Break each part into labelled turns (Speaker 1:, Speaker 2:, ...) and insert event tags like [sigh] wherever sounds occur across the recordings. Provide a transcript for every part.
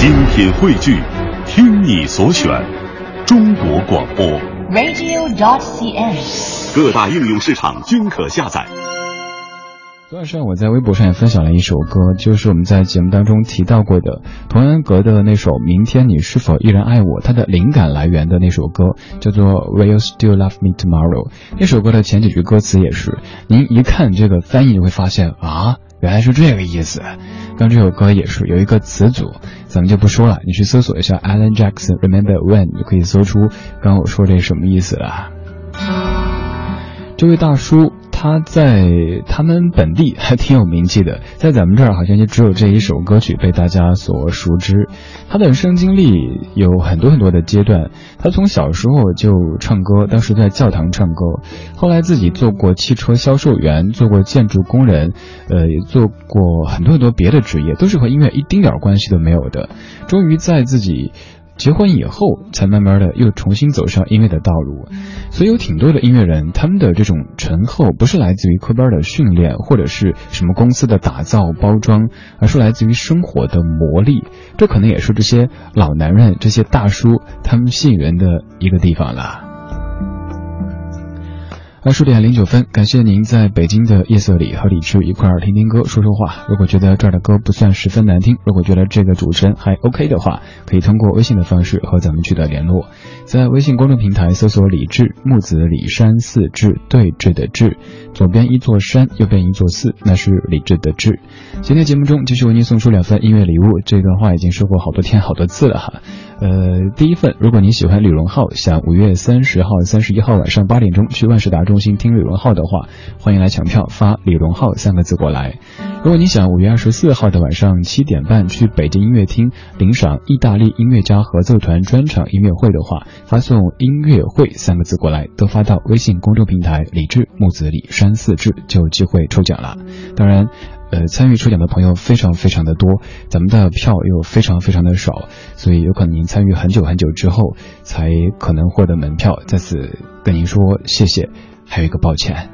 Speaker 1: 精品汇聚，听你所选，中国广播。
Speaker 2: radio.dot.cn，。
Speaker 1: 各大应用市场均可下载。
Speaker 3: 昨晚上我在微博上也分享了一首歌，就是我们在节目当中提到过的童安格的那首《明天你是否依然爱我》，它的灵感来源的那首歌叫做《Will You Still Love Me Tomorrow》。那首歌的前几句歌词也是，您一看这个翻译就会发现啊，原来是这个意思。刚这首歌也是有一个词组，咱们就不说了，你去搜索一下 Alan Jackson Remember When，就可以搜出刚刚我说这什么意思了。这位大叔他在他们本地还挺有名气的，在咱们这儿好像就只有这一首歌曲被大家所熟知。他的人生经历有很多很多的阶段，他从小时候就唱歌，当时在教堂唱歌，后来自己做过汽车销售员，做过建筑工人，呃，也做过很多很多别的职业，都是和音乐一丁点关系都没有的。终于在自己。结婚以后，才慢慢的又重新走上音乐的道路，所以有挺多的音乐人，他们的这种醇厚不是来自于科班的训练，或者是什么公司的打造包装，而是来自于生活的磨砺。这可能也是这些老男人、这些大叔他们吸引人的一个地方了。二十点零九分，感谢您在北京的夜色里和李志一块儿听听歌、说说话。如果觉得这儿的歌不算十分难听，如果觉得这个主持人还 OK 的话，可以通过微信的方式和咱们取得联络。在微信公众平台搜索“李志木子李山寺志对峙的志”，左边一座山，右边一座寺，那是李志的志。今天节目中继续为您送出两份音乐礼物，这段话已经说过好多天好多次了哈。呃，第一份，如果你喜欢李荣浩，想五月三十号、三十一号晚上八点钟去万事达中心听李荣浩的话，欢迎来抢票，发“李荣浩”三个字过来。如果你想五月二十四号的晚上七点半去北京音乐厅领赏意大利音乐家合奏团专场音乐会的话，发送“音乐会”三个字过来，都发到微信公众平台“李志木子李山四志”，就有机会抽奖了。当然。呃，参与抽奖的朋友非常非常的多，咱们的票又非常非常的少，所以有可能您参与很久很久之后才可能获得门票。在此跟您说谢谢，还有一个抱歉。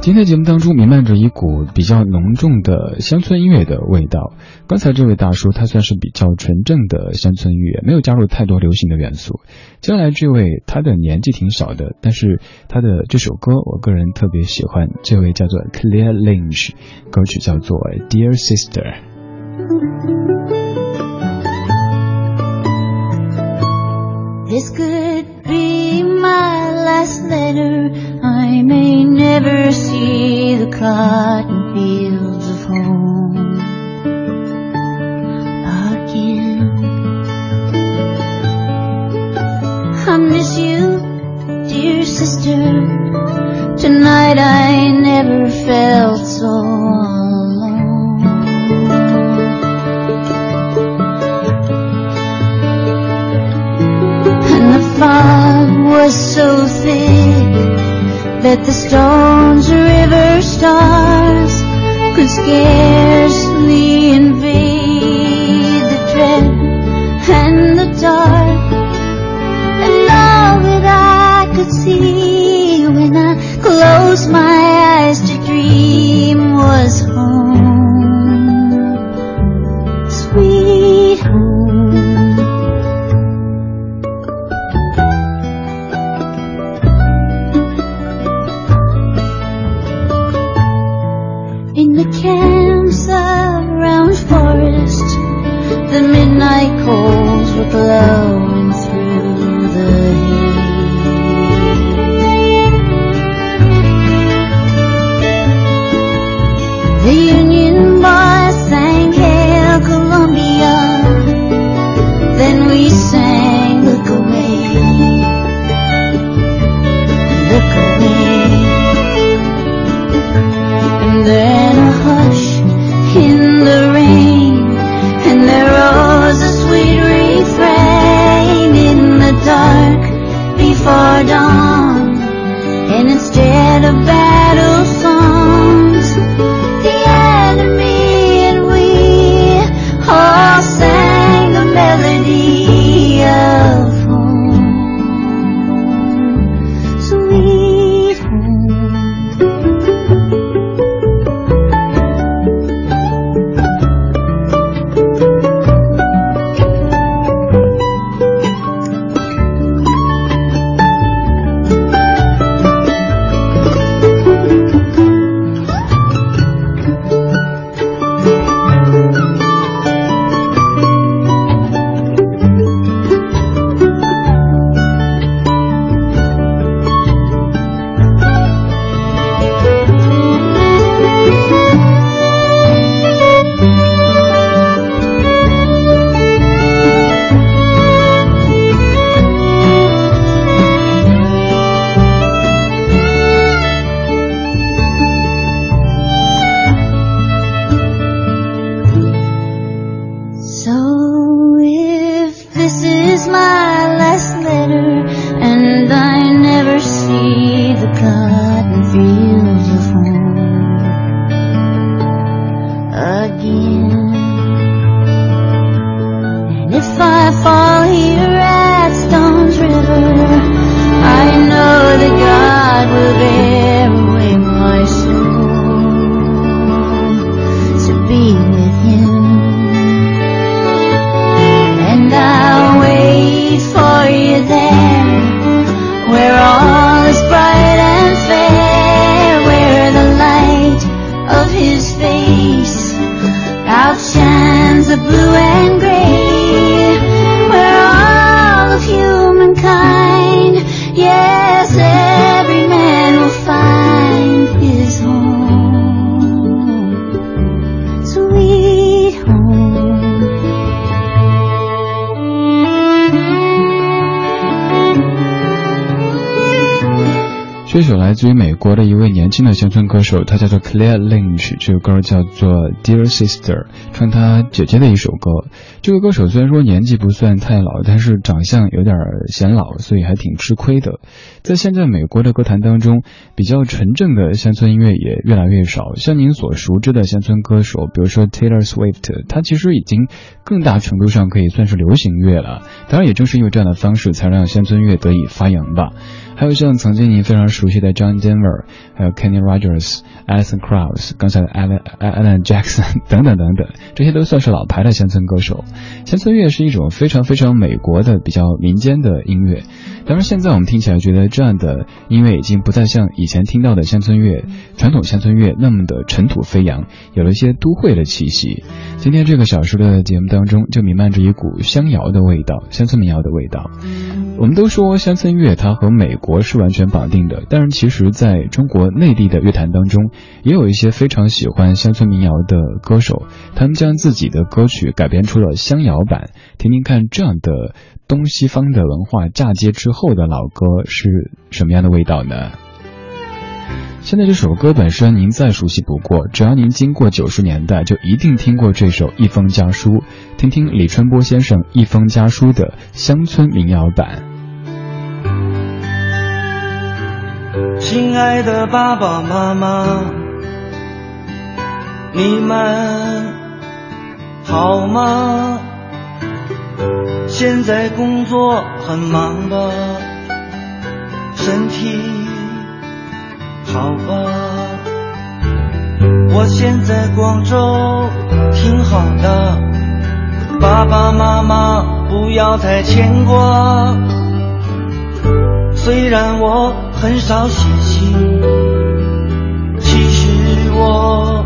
Speaker 3: 今天节目当中弥漫着一股比较浓重的乡村音乐的味道。刚才这位大叔他算是比较纯正的乡村音乐，没有加入太多流行的元素。将来这位他的年纪挺小的，但是他的这首歌我个人特别喜欢。这位叫做 Clear Lynch，歌曲叫做 Dear Sister。
Speaker 4: Last letter. I may never see the cotton fields
Speaker 3: 一位年轻的乡村歌手，他叫做 Claire Lynch，这首歌叫做 Dear Sister，唱他姐姐的一首歌。这个歌手虽然说年纪不算太老，但是长相有点显老，所以还挺吃亏的。在现在美国的歌坛当中，比较纯正的乡村音乐也越来越少。像您所熟知的乡村歌手，比如说 Taylor Swift，他其实已经更大程度上可以算是流行乐了。当然，也正是因为这样的方式，才让乡村乐得以发扬吧。还有像曾经您非常熟悉的 John Denver，还有 Kenny Rogers、Alison Krauss，刚才的 Alan Alan Jackson [laughs] 等等等等，这些都算是老牌的乡村歌手。乡村乐是一种非常非常美国的比较民间的音乐。当然，现在我们听起来觉得这样的音乐已经不再像以前听到的乡村乐、传统乡村乐那么的尘土飞扬，有了一些都会的气息。今天这个小时的节目当中，就弥漫着一股乡谣的味道，乡村民谣的味道。我们都说乡村乐它和美国是完全绑定的，但是其实在中国内地的乐坛当中，也有一些非常喜欢乡村民谣的歌手，他们将自己的歌曲改编出了乡谣版。听听看，这样的东西方的文化嫁接之后的老歌是什么样的味道呢？现在这首歌本身您再熟悉不过，只要您经过九十年代，就一定听过这首《一封家书》。听听李春波先生《一封家书》的乡村民谣版。
Speaker 5: 亲爱的爸爸妈妈，你们好吗？现在工作很忙吧？身体好吧？我现在广州挺好的，爸爸妈妈不要太牵挂。虽然我很少写信，其实我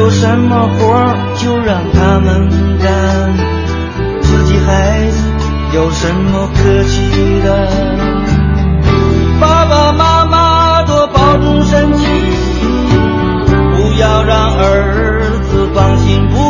Speaker 5: 有什么活就让他们干，自己孩子有什么可气的？爸爸妈妈多保重身体，不要让儿子放心不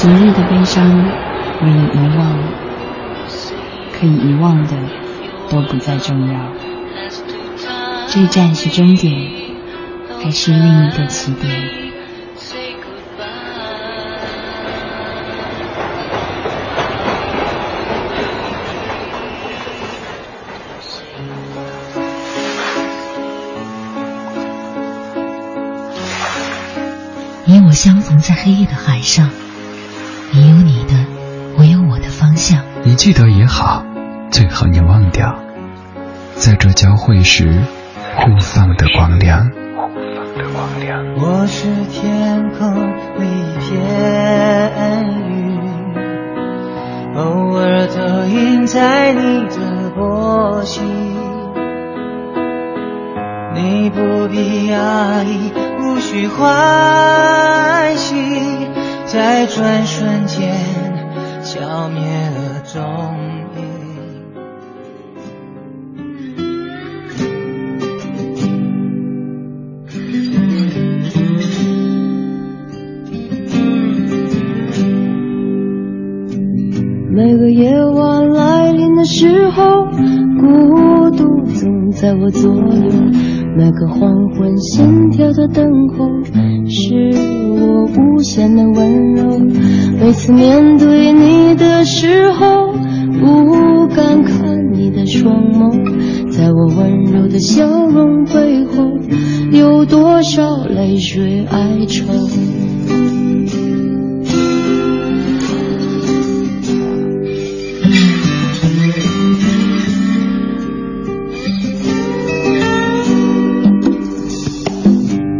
Speaker 6: 昨日的悲伤我已遗忘，可以遗忘的都不再重要。这站是终点，还是另一个起点？
Speaker 7: 你我相逢在黑夜的海上，你有你的，我有我的方向。
Speaker 8: 你记得也好，最好你忘掉，在这交汇时互放的光亮。
Speaker 5: 我是天空里一片云，偶尔投影在你的波心。你不必讶异，无需欢喜，在转瞬间消灭了踪影。
Speaker 9: 每个夜晚来临的时候，孤独总在我左右。那个黄昏心跳的等候，是我无限的温柔。每次面对你的时候，不敢看你的双眸，在我温柔的笑容背后，有多少泪水哀愁？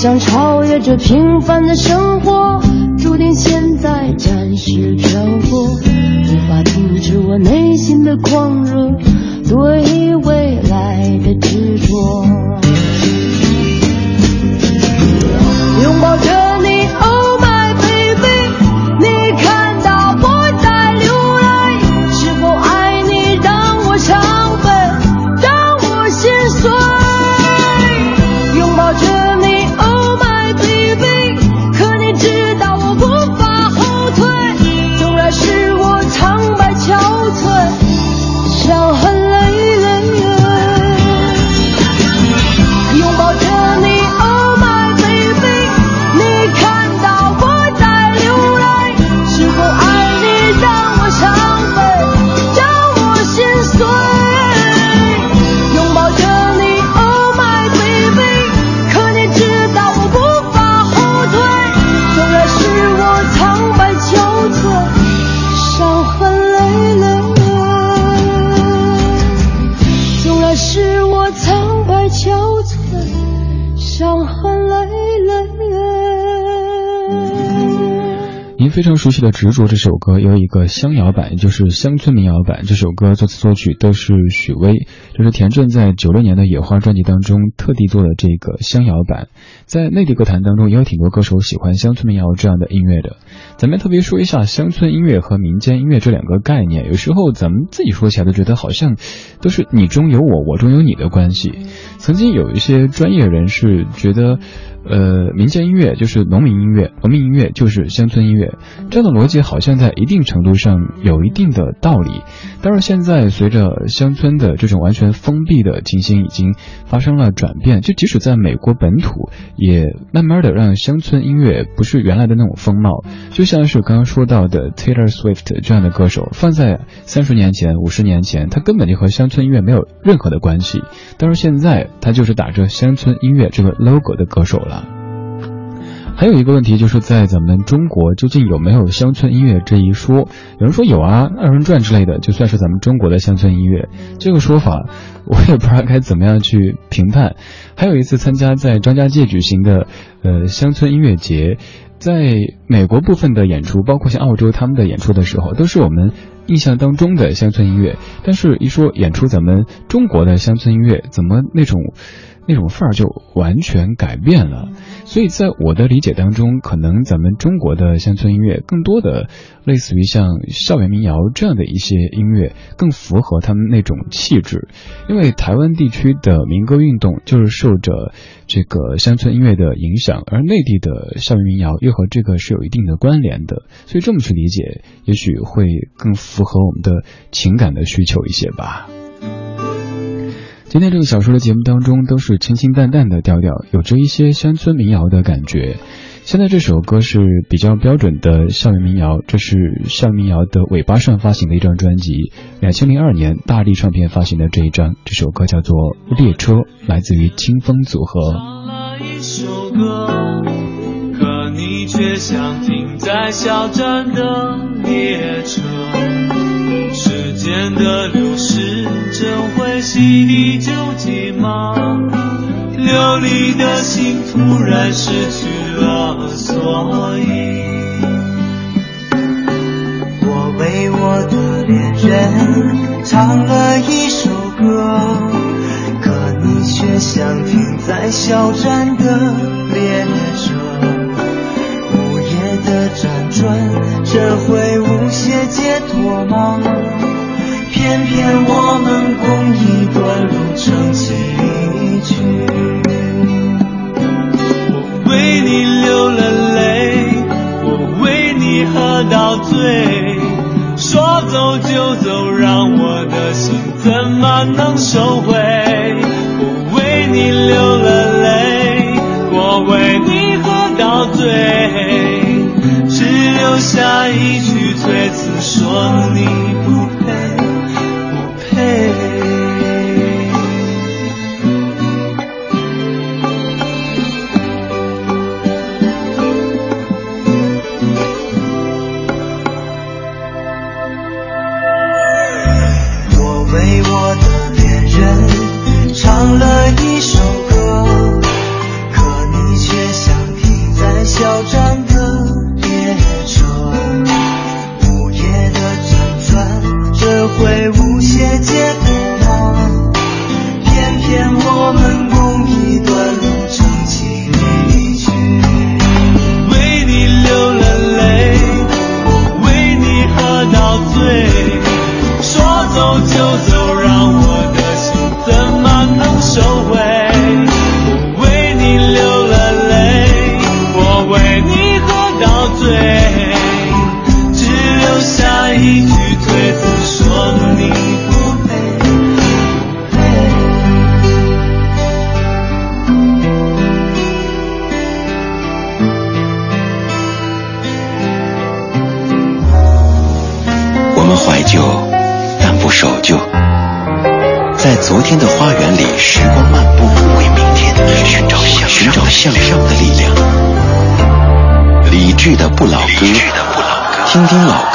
Speaker 9: 想超越这平凡的生
Speaker 3: 熟悉的《执着》这首歌有一个乡谣版，也就是乡村民谣版。这首歌作词作曲都是许巍，就是田震在九六年的《野花》专辑当中特地做的这个乡谣版。在内地歌坛当中，也有挺多歌手喜欢乡村民谣这样的音乐的。咱们特别说一下乡村音乐和民间音乐这两个概念，有时候咱们自己说起来都觉得好像都是你中有我，我中有你的关系。曾经有一些专业人士觉得。呃，民间音乐就是农民音乐，农民音乐就是乡村音乐，这样的逻辑好像在一定程度上有一定的道理。但是现在随着乡村的这种完全封闭的情形已经发生了转变，就即使在美国本土，也慢慢的让乡村音乐不是原来的那种风貌。就像是刚刚说到的 Taylor Swift 这样的歌手，放在三十年前、五十年前，他根本就和乡村音乐没有任何的关系。但是现在，他就是打着乡村音乐这个 logo 的歌手了。还有一个问题，就是在咱们中国究竟有没有乡村音乐这一说？有人说有啊，二人转之类的，就算是咱们中国的乡村音乐。这个说法，我也不知道该怎么样去评判。还有一次参加在张家界举行的呃乡村音乐节，在美国部分的演出，包括像澳洲他们的演出的时候，都是我们印象当中的乡村音乐。但是，一说演出咱们中国的乡村音乐，怎么那种？那种范儿就完全改变了，所以在我的理解当中，可能咱们中国的乡村音乐更多的类似于像校园民谣这样的一些音乐，更符合他们那种气质。因为台湾地区的民歌运动就是受着这个乡村音乐的影响，而内地的校园民谣又和这个是有一定的关联的，所以这么去理解，也许会更符合我们的情感的需求一些吧。今天这个小说的节目当中都是清清淡淡的调调，有着一些乡村民谣的感觉。现在这首歌是比较标准的校园民谣，这是校园民谣的尾巴上发行的一张专辑，两千零二年大力唱片发行的这一张。这首歌叫做《列车》，来自于清风组合。
Speaker 10: 一首歌，可你却像停在小站的列车。时间的流逝真会洗涤旧急吗？流离的心突然失去了所以。
Speaker 5: 我为我的恋人唱了一首歌，可你却像停在小站的列车。午夜的辗转，这会无限解脱吗？偏偏我
Speaker 10: 怎么能收回？我为你流了泪，我为你喝到醉，只留下一句 twe 词说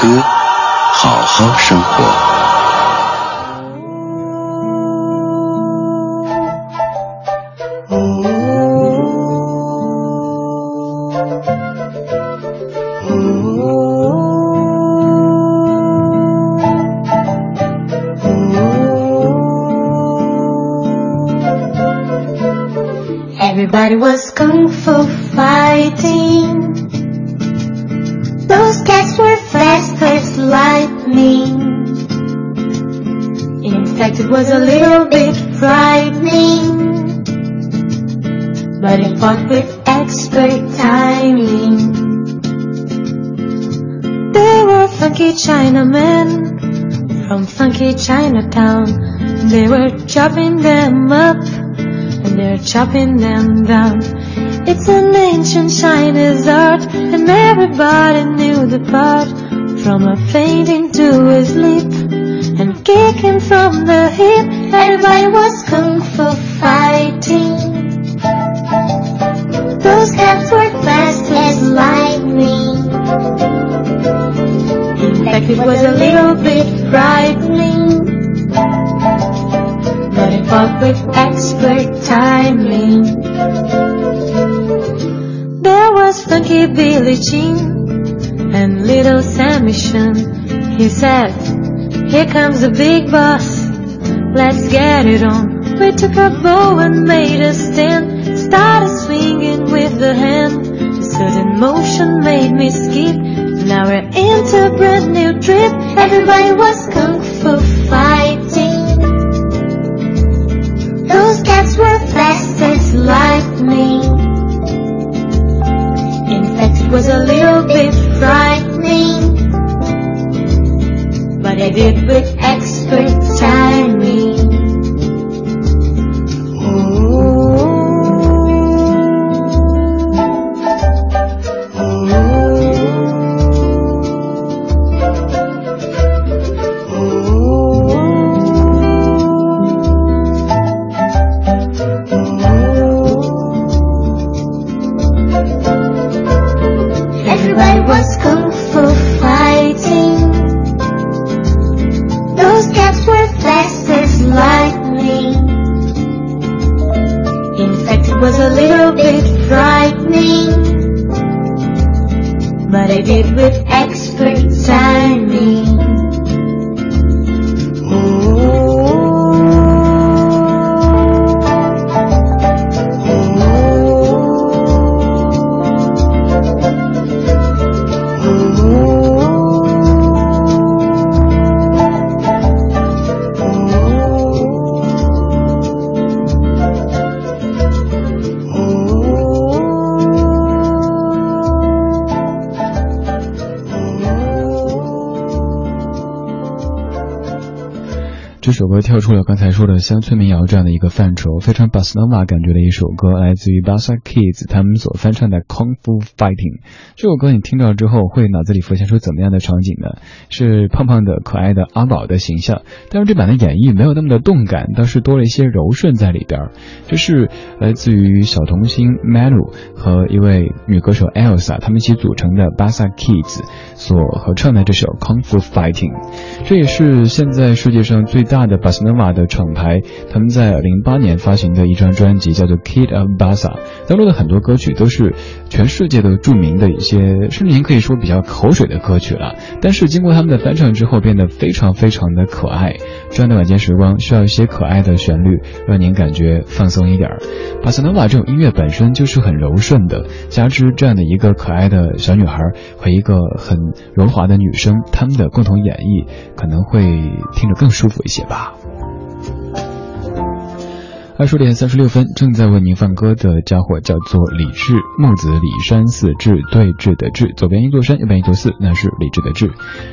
Speaker 5: 歌，
Speaker 11: 好好生活。
Speaker 5: Everybody was
Speaker 12: kung fu fighting. Those cats were lightning. In fact, it was a little bit frightening. But it fought with expert timing. They were funky Chinamen from funky Chinatown. They were chopping them up and they're chopping them down. It's an ancient Chinese art and everybody knew the part from a fainting to a sleep and kicking from the hip. Everybody was kung fu fighting. Those cats were fast as lightning. In fact, it was a little bit frightening. But it fought with expert timing. There was Funky Billy Jean and little Sammy Shun. He said, Here comes the big boss. Let's get it on. We took a bow and made a stand. Started swinging with the hand. A certain motion made me skip. Now we're into a brand new trip. Everybody was kung fu fighting. Those cats were fast
Speaker 3: 这首歌跳出了刚才说的乡村民谣这样的一个范畴，非常巴斯诺瓦感觉的一首歌，来自于 Bassa Kids 他们所翻唱的《Kung Fu Fighting》。这首歌你听到之后，会脑子里浮现出怎么样的场景呢？是胖胖的可爱的阿宝的形象，但是这版的演绎没有那么的动感，倒是多了一些柔顺在里边。这是来自于小童星 Malu 和一位女歌手 Elsa 他们一起组成的 Bassa Kids 所合唱的这首《Kung Fu Fighting》，这也是现在世界上最大的巴斯诺瓦的厂牌，他们在零八年发行的一张专辑叫做《Kid of Bassa》，当中的很多歌曲都是全世界都著名的一些，甚至您可以说比较口水的歌曲了。但是经过他们的翻唱之后，变得非常非常的可爱。这样的晚间时光需要一些可爱的旋律，让您感觉放松一点儿。巴塞诺瓦这种音乐本身就是很柔顺的，加之这样的一个可爱的小女孩和一个很柔滑的女生，他们的共同演绎可能会听着更舒服一些吧。Bye. 二十点三十六分，正在为您放歌的家伙叫做李志，木子李山寺志对峙的志，左边一座山，右边一座寺，那是李志的志。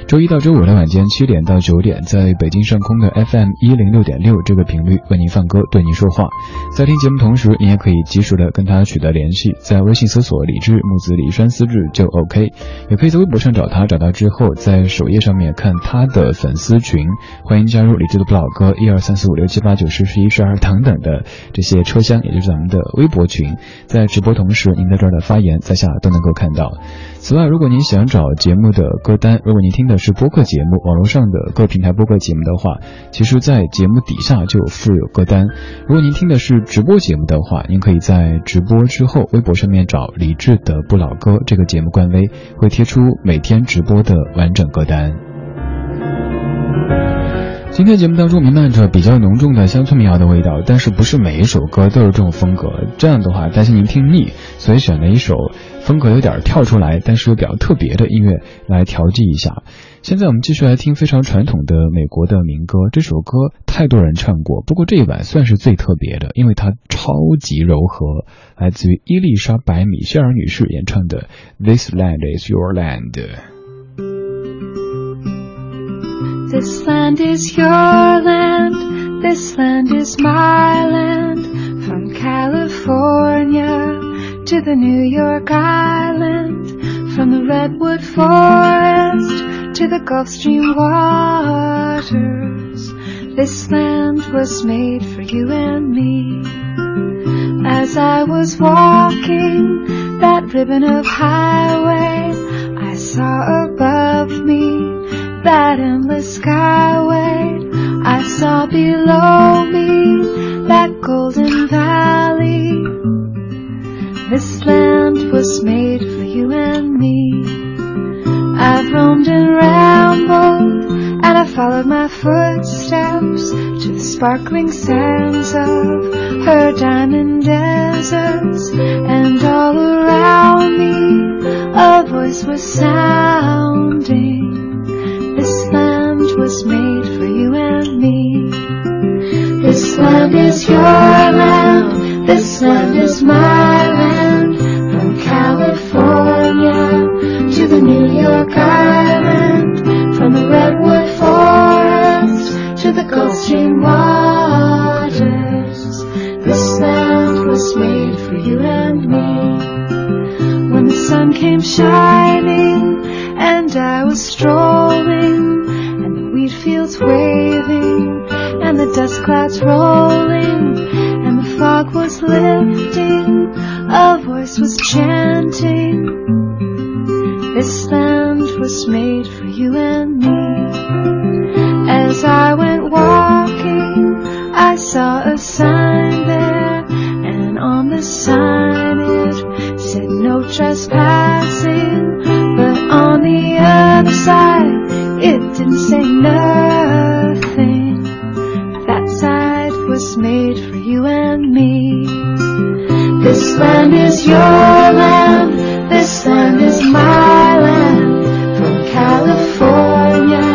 Speaker 3: 周一到周五的晚间七点到九点，在北京上空的 FM 一零六点六这个频率为您放歌，对您说话。在听节目同时，您也可以及时的跟他取得联系，在微信搜索李志木子李山寺志就 OK，也可以在微博上找他，找到之后在首页上面看他的粉丝群，欢迎加入李志的不老歌一二三四五六七八九十十一十二等等的。这些车厢，也就是咱们的微博群，在直播同时，您在这儿的发言，在下都能够看到。此外，如果您想找节目的歌单，如果您听的是播客节目，网络上的各平台播客节目的话，其实，在节目底下就附有歌单。如果您听的是直播节目的话，您可以在直播之后，微博上面找李志的不老歌这个节目官微，会贴出每天直播的完整歌单。今天节目当中弥漫着比较浓重的乡村民谣的味道，但是不是每一首歌都是这种风格。这样的话，担心您听腻，所以选了一首风格有点跳出来，但是又比较特别的音乐来调剂一下。现在我们继续来听非常传统的美国的民歌。这首歌太多人唱过，不过这一版算是最特别的，因为它超级柔和，来自于伊丽莎白米歇尔女士演唱的《This Land Is Your Land》。
Speaker 13: This land is your land, this land is my land. From California to the New York Island, from the Redwood Forest to the Gulf Stream waters. This land was made for you and me. As I was walking that ribbon of highway, I saw above me that endless skyway. I saw below me that golden valley. This land was made for you and me. I've roamed and rambled, and I followed my footsteps to the sparkling sands of her diamond deserts, and all around me a voice was sounding. You and me. This land is your land, this land is my land. From California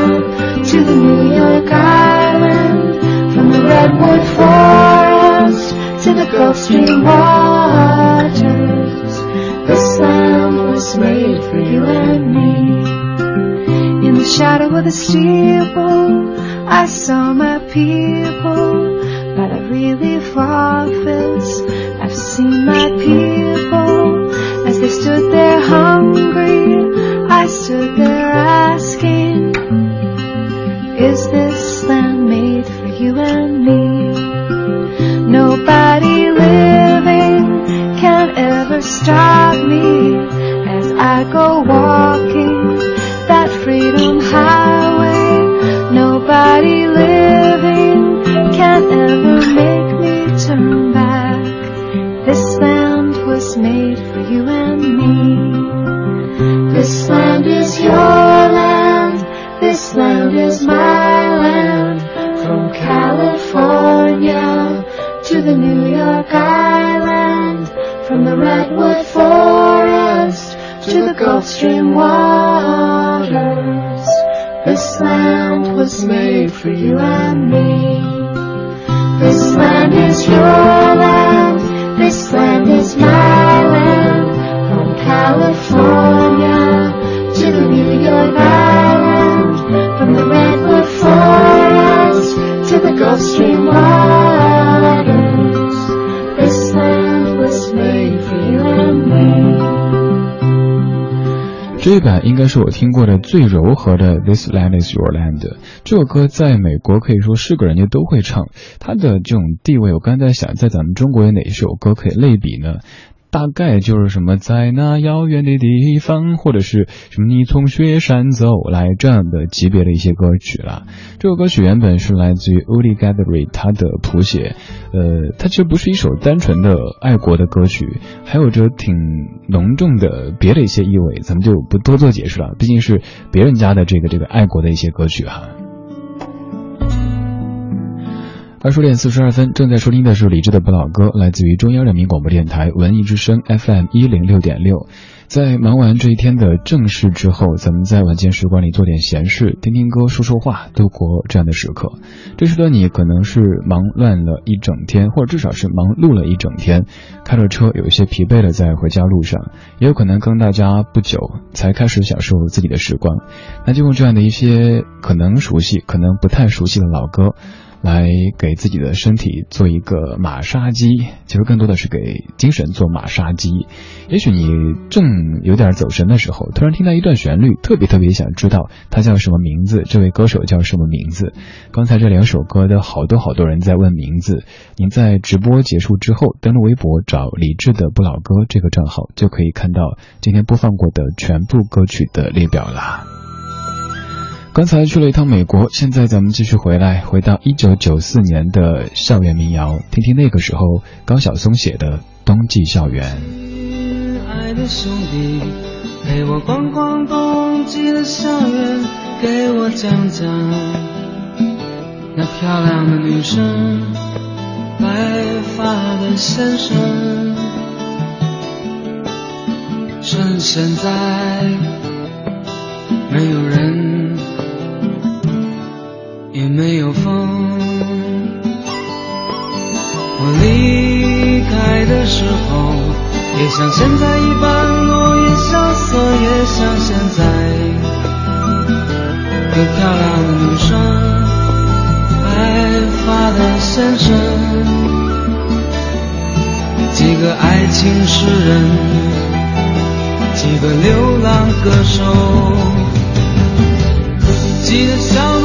Speaker 13: to the New York Island, from the Redwood Forest to the Gulf Stream waters. This land was made for you and me. In the shadow of the steeple, I saw my people
Speaker 3: sure 应该是我听过的最柔和的《This Land Is Your Land》。这首歌在美国可以说是个人家都会唱，它的这种地位，我刚才在想，在咱们中国有哪一首歌可以类比呢？大概就是什么在那遥远的地方，或者是什么你从雪山走来这样的级别的一些歌曲啦。这首歌曲原本是来自于 Uli Gathery 他的谱写，呃，它其实不是一首单纯的爱国的歌曲，还有着挺浓重的别的一些意味，咱们就不多做解释了，毕竟是别人家的这个这个爱国的一些歌曲哈。二十点四十二分，正在收听的是李志的不老歌，来自于中央人民广播电台文艺之声 FM 一零六点六。在忙完这一天的正事之后，咱们在晚间时光里做点闲事，听听歌，说说话，度过这样的时刻。这时的你可能是忙乱了一整天，或者至少是忙碌了一整天，开着车有一些疲惫了，在回家路上，也有可能跟大家不久才开始享受自己的时光。那就用这样的一些可能熟悉，可能不太熟悉的老歌。来给自己的身体做一个马杀鸡，其实更多的是给精神做马杀鸡。也许你正有点走神的时候，突然听到一段旋律，特别特别想知道它叫什么名字，这位歌手叫什么名字。刚才这两首歌的好多好多人在问名字，您在直播结束之后登录微博找李志的不老歌这个账号，就可以看到今天播放过的全部歌曲的列表啦。刚才去了一趟美国，现在咱们继续回来，回到一九九四年的校园民谣，听听那个时候高晓松写的《冬季校园》。
Speaker 14: 亲爱的兄弟，陪我逛逛冬季的校园，给我讲讲那漂亮的女生，白发的先生。趁现在没有人。也没有风。我离开的时候，也像现在一般落叶萧瑟，也像现在个漂亮的女生，白发的先生，几个爱情诗人，几个流浪歌手，记得小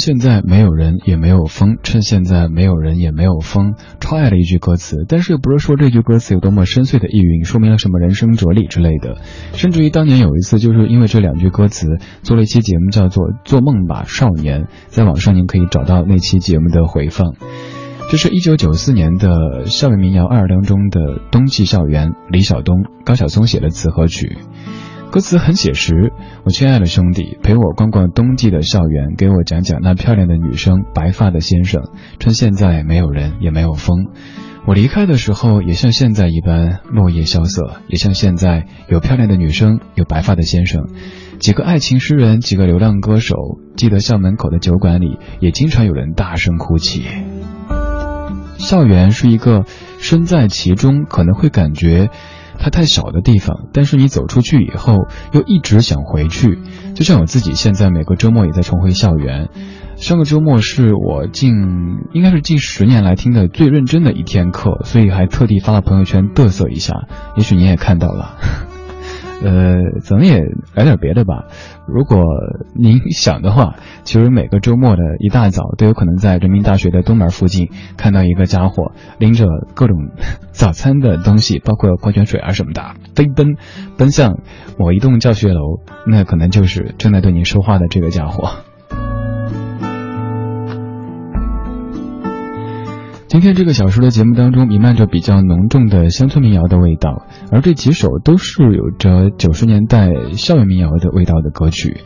Speaker 14: 现在没有人也没有风，趁现在没有人也没有风，超爱的一句歌词。但是又不是说这句歌词有多么深邃的意蕴，说明了什么人生哲理之类的。甚至于当年有一次，就是因为这两句歌词做了一期节目，叫做《做梦吧少年》，在网上您可以找到那期节目的回放。这是一九九四年的校园民谣二当中的《冬季校园》，李晓东、高晓松写的词和曲。歌词很写实，我亲爱的兄弟，陪我逛逛冬季的校园，给我讲讲那漂亮的女生，白发的先生。趁现在没有人也没有风，
Speaker 3: 我离开的时候，也像现在一般落叶萧瑟，也像现在有漂亮的女生，有白发的先生，几个爱情诗人，几个流浪歌手。记得校门口的酒馆里，也经常有人大声哭泣。校园是一个身在其中可能会感觉它太小的地方，但是你走出去以后，又一直想回去。就像我自己现在每个周末也在重回校园。上个周末是我近应该是近十年来听的最认真的一天课，所以还特地发了朋友圈嘚瑟一下。也许你也看到了，呃，咱们也来点别的吧。如果您想的话，其实每个周末的一大早都有可能在人民大学的东门附近看到一个家伙拎着各种早餐的东西，包括矿泉水啊什么的，飞奔奔向某一栋教学楼，那可能就是正在对你说话的这个家伙。今天这个小时的节目当中，弥漫着比较浓重的乡村民谣的味道，而这几首都是有着九十年代校园民谣的味道的歌曲。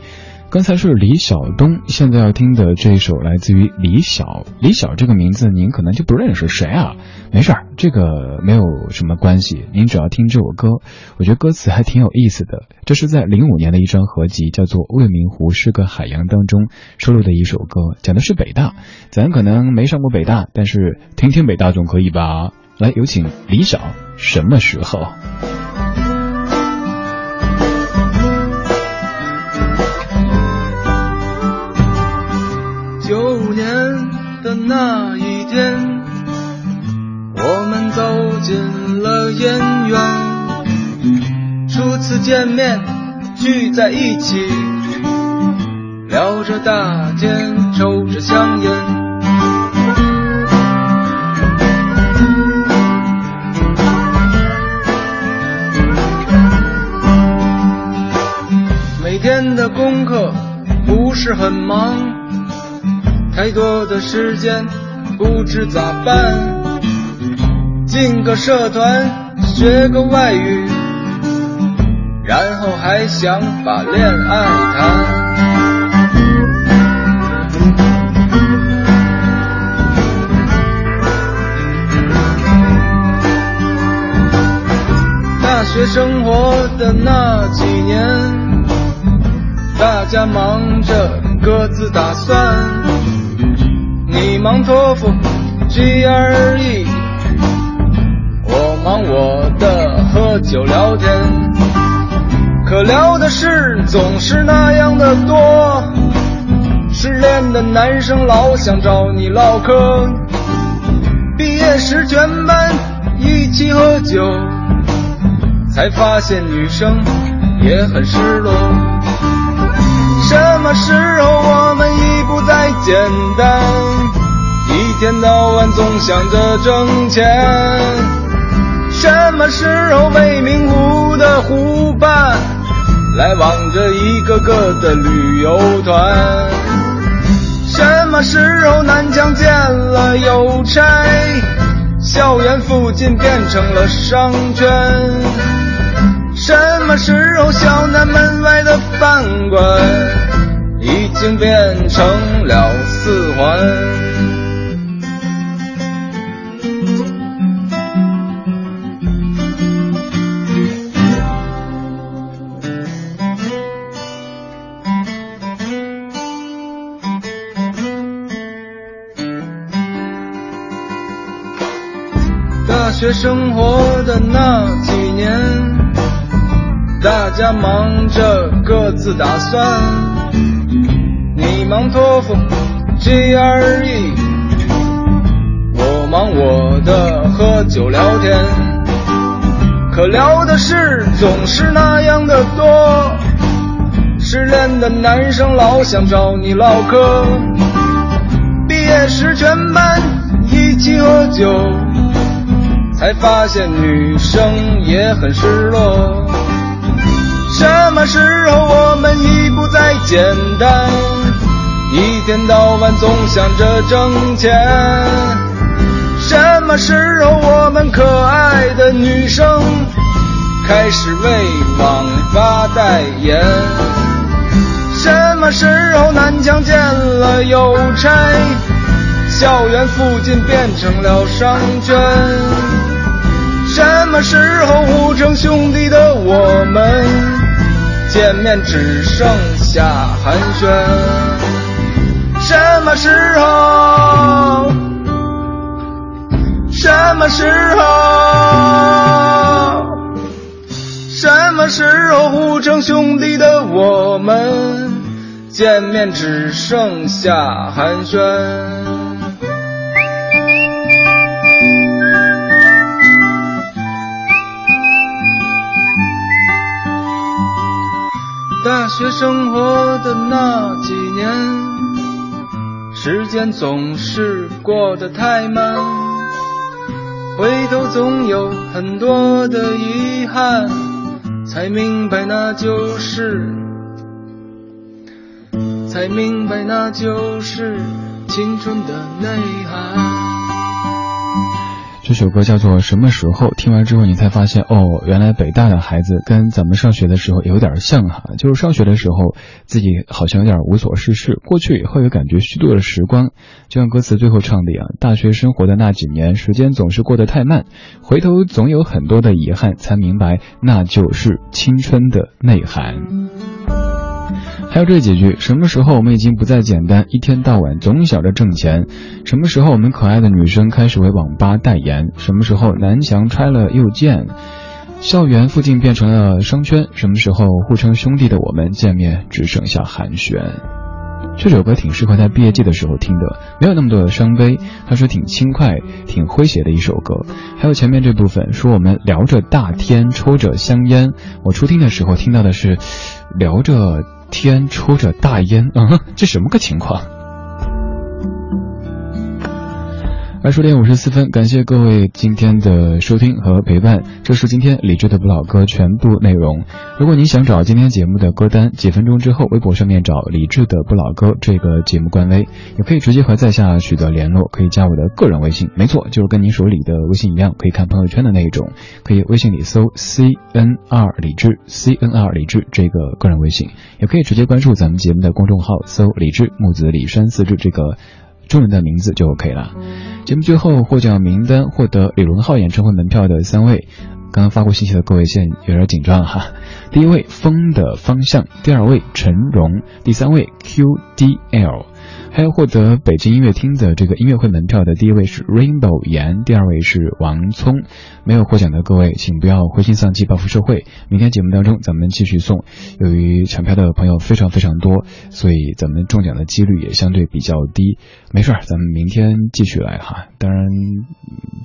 Speaker 3: 刚才是李晓东，现在要听的这一首来自于李晓。李晓这个名字您可能就不认识，谁啊？没事儿，这个没有什么关系。您只要听这首歌，我觉得歌词还挺有意思的。这是在零五年的一张合集，叫做《未名湖是个海洋》当中收录的一首歌，讲的是北大。咱可能没上过北大，但是听听北大总可以吧？来，有请李晓。什么时候？
Speaker 15: 见面，聚在一起，聊着大天，抽着香烟。每天的功课不是很忙。太多的时间不知咋办，进个社团学个外语，然后还想把恋爱谈。大学生活的那几年，大家忙着各自打算。你忙托福 GRE，我忙我的喝酒聊天，可聊的事总是那样的多。失恋的男生老想找你唠嗑，毕业时全班一起喝酒，才发现女生也很失落。什么时候我们已不再简单？一天到晚总想着挣钱。什么时候未名湖的湖畔，来往着一个个的旅游团？什么时候南墙建了邮差，校园附近变成了商圈？什么时候校南门外的饭馆，已经变成了四环？生活的那几年，大家忙着各自打算。你忙托福 GRE，我忙我的喝酒聊天。可聊的事总是那样的多，失恋的男生老想找你唠嗑。毕业时全班一起喝酒。才发现女生也很失落。什么时候我们已不再简单？一天到晚总想着挣钱。什么时候我们可爱的女生开始为网吧代言？什么时候南墙建了邮差？校园附近变成了商圈。什么时候互称兄弟的我们，见面只剩下寒暄？什么时候？什么时候？什么时候？互称兄弟的我们，见面只剩下寒暄？大学生活的那几年，时间总是过得太慢，回头总有很多的遗憾，才明白那就是，才明白那就是青春的内涵。
Speaker 3: 这首歌叫做《什么时候》，听完之后你才发现，哦，原来北大的孩子跟咱们上学的时候有点像哈，就是上学的时候自己好像有点无所事事，过去以后又感觉虚度了时光，就像歌词最后唱的一样，大学生活的那几年，时间总是过得太慢，回头总有很多的遗憾，才明白那就是青春的内涵。还有这几句，什么时候我们已经不再简单，一天到晚总想着挣钱？什么时候我们可爱的女生开始为网吧代言？什么时候南墙拆了又建？校园附近变成了商圈？什么时候互称兄弟的我们见面只剩下寒暄？这首歌挺适合在毕业季的时候听的，没有那么多的伤悲。他说挺轻快、挺诙谐的一首歌。还有前面这部分说我们聊着大天，抽着香烟。我初听的时候听到的是聊着。天抽着大烟，嗯，这什么个情况？二十点五十四分，感谢各位今天的收听和陪伴。这是今天理智的不老歌全部内容。如果您想找今天节目的歌单，几分钟之后微博上面找理智的不老歌这个节目官微，也可以直接和在下取得联络，可以加我的个人微信，没错，就是跟您手里的微信一样，可以看朋友圈的那一种，可以微信里搜 C N R 理智 C N R 理智这个个人微信，也可以直接关注咱们节目的公众号，搜理智木子李山四志这个。中文的名字就 OK 了。节目最后获奖名单获得李荣浩演唱会门票的三位，刚刚发过信息的各位现在有点紧张哈。第一位风的方向，第二位陈荣，第三位 QDL。还有获得北京音乐厅的这个音乐会门票的第一位是 Rainbow 岩，第二位是王聪。没有获奖的各位，请不要灰心丧气报复社会。明天节目当中咱们继续送。由于抢票的朋友非常非常多，所以咱们中奖的几率也相对比较低。没事，咱们明天继续来哈。当然，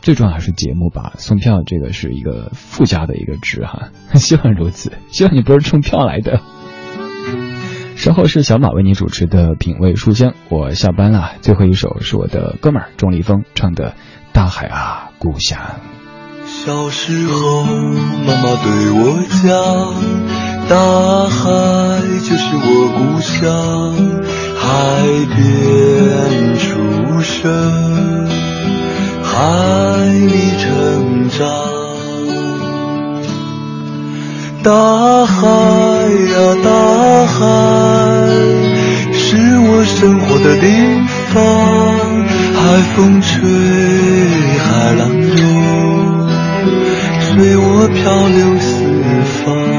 Speaker 3: 最重要还是节目吧。送票这个是一个附加的一个值哈，[laughs] 希望如此。希望你不是冲票来的。稍后是小马为你主持的品味书香，我下班了。最后一首是我的哥们儿钟立风唱的《大海啊故乡》。
Speaker 16: 小时候，妈妈对我讲，大海就是我故乡，海边出生，海里成长。大海呀，大海，是我生活的地方。海风吹，海浪涌，随我漂流四方。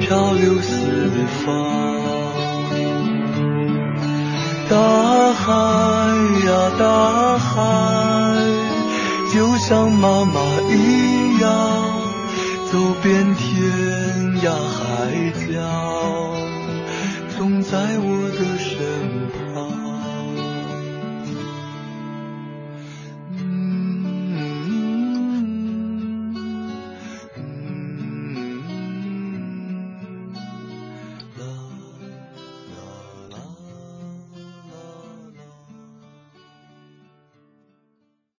Speaker 16: 漂流四方。大海呀，大海，就像妈妈一样，走遍天涯海角，总在我。